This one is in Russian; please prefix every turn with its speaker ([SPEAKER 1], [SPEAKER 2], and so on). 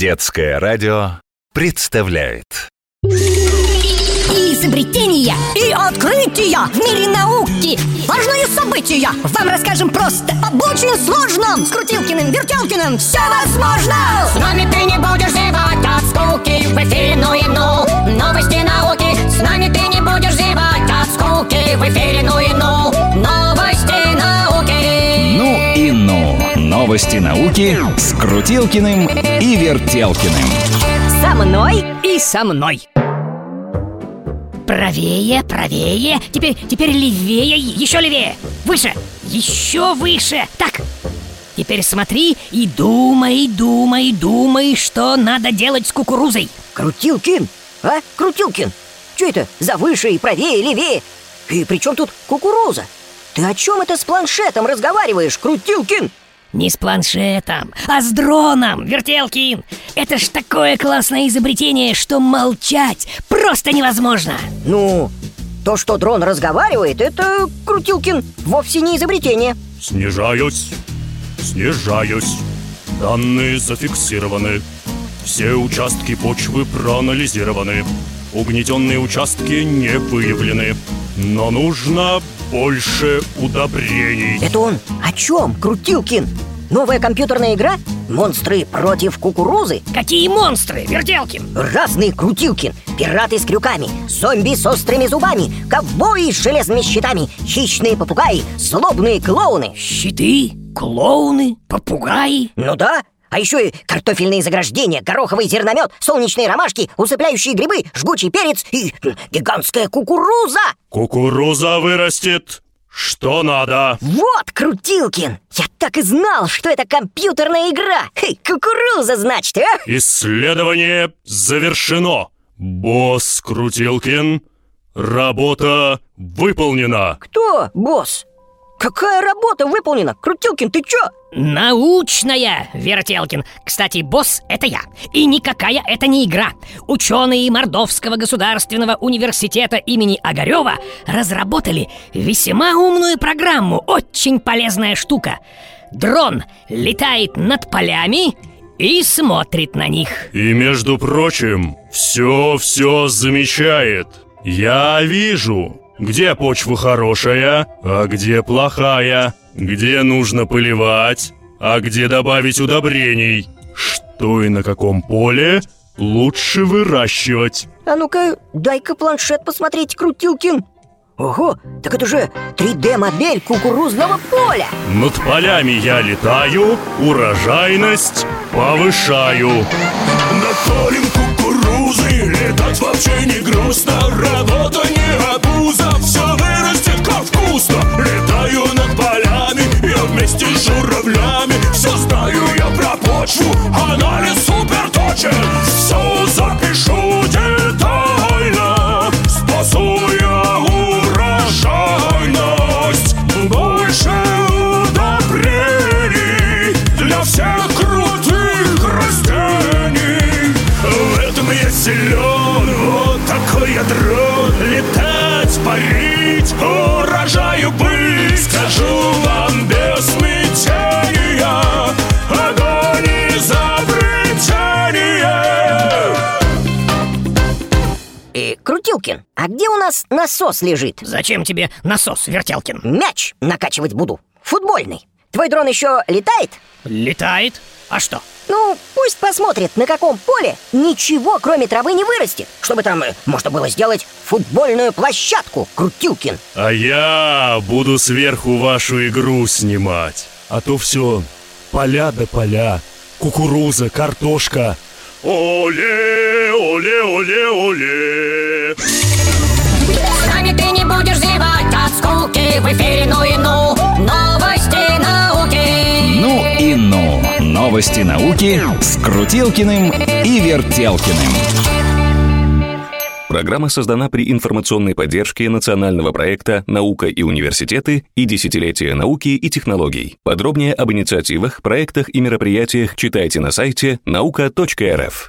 [SPEAKER 1] Детское радио представляет.
[SPEAKER 2] Изобретения и открытия в мире науки. Важные события. Вам расскажем просто Об очень сложном. С Крутилкиным, Вертелкиным все возможно.
[SPEAKER 3] С нами ты не будешь зевать от скуки Новости науки с
[SPEAKER 1] Крутилкиным и Вертелкиным
[SPEAKER 2] Со мной
[SPEAKER 4] и со мной. Правее, правее, теперь, теперь левее, еще левее, выше, еще выше. Так, теперь смотри и думай, думай, думай, что надо делать с кукурузой.
[SPEAKER 5] Крутилкин? А? Крутилкин? Что это за выше и правее, и левее? И при чем тут кукуруза? Ты о чем это с планшетом разговариваешь, Крутилкин?
[SPEAKER 4] Не с планшетом, а с дроном, Вертелкин. Это ж такое классное изобретение, что молчать просто невозможно.
[SPEAKER 5] Ну, то, что дрон разговаривает, это, Крутилкин, вовсе не изобретение.
[SPEAKER 6] Снижаюсь, снижаюсь. Данные зафиксированы. Все участки почвы проанализированы. Угнетенные участки не выявлены. Но нужно больше удобрений.
[SPEAKER 5] Это он о чем, Крутилкин? Новая компьютерная игра? Монстры против кукурузы?
[SPEAKER 4] Какие монстры, Вертелкин?
[SPEAKER 5] Разные Крутилкин, пираты с крюками, зомби с острыми зубами, ковбои с железными щитами, хищные попугаи, злобные клоуны.
[SPEAKER 4] Щиты, клоуны, попугаи.
[SPEAKER 5] Ну да, а еще и картофельные заграждения, гороховый зерномет, солнечные ромашки, усыпляющие грибы, жгучий перец и м, гигантская кукуруза.
[SPEAKER 6] Кукуруза вырастет. Что надо?
[SPEAKER 5] Вот, Крутилкин! Я так и знал, что это компьютерная игра! Хей, кукуруза, значит, а?
[SPEAKER 6] Исследование завершено. Босс Крутилкин, работа выполнена.
[SPEAKER 5] Кто, босс? Какая работа выполнена? Крутилкин, ты чё?
[SPEAKER 4] Научная, Вертелкин. Кстати, босс — это я. И никакая это не игра. Ученые Мордовского государственного университета имени Огарева разработали весьма умную программу. Очень полезная штука. Дрон летает над полями и смотрит на них.
[SPEAKER 6] И между прочим, все-все замечает. Я вижу, где почва хорошая, а где плохая, где нужно поливать, а где добавить удобрений, что и на каком поле лучше выращивать.
[SPEAKER 5] А ну-ка, дай-ка планшет посмотреть, Крутилкин. Ого, так это же 3D-модель кукурузного поля.
[SPEAKER 6] Над полями я летаю, урожайность повышаю.
[SPEAKER 7] Над полем кукурузы Летать вообще не грустно Работа не с журавлями Все знаю я про почву. Анализ супер точен
[SPEAKER 5] И, Крутилкин, а где у нас насос лежит?
[SPEAKER 4] Зачем тебе насос, Вертелкин?
[SPEAKER 5] Мяч накачивать буду Футбольный Твой дрон еще летает?
[SPEAKER 4] Летает? А что?
[SPEAKER 5] Ну, пусть посмотрит, на каком поле ничего, кроме травы, не вырастет Чтобы там э, можно было сделать футбольную площадку, Крутилкин
[SPEAKER 6] А я буду сверху вашу игру снимать. А то все поля да поля, кукуруза, картошка. Оле, оле, оле, оле.
[SPEAKER 3] С нами ты не будешь зевать от скуки В эфире ну и ну Новости науки
[SPEAKER 1] «Ну и ну» Новости науки с Крутилкиным и Вертелкиным
[SPEAKER 8] Программа создана при информационной поддержке национального проекта «Наука и университеты» и «Десятилетие науки и технологий». Подробнее об инициативах, проектах и мероприятиях читайте на сайте nauka.rf.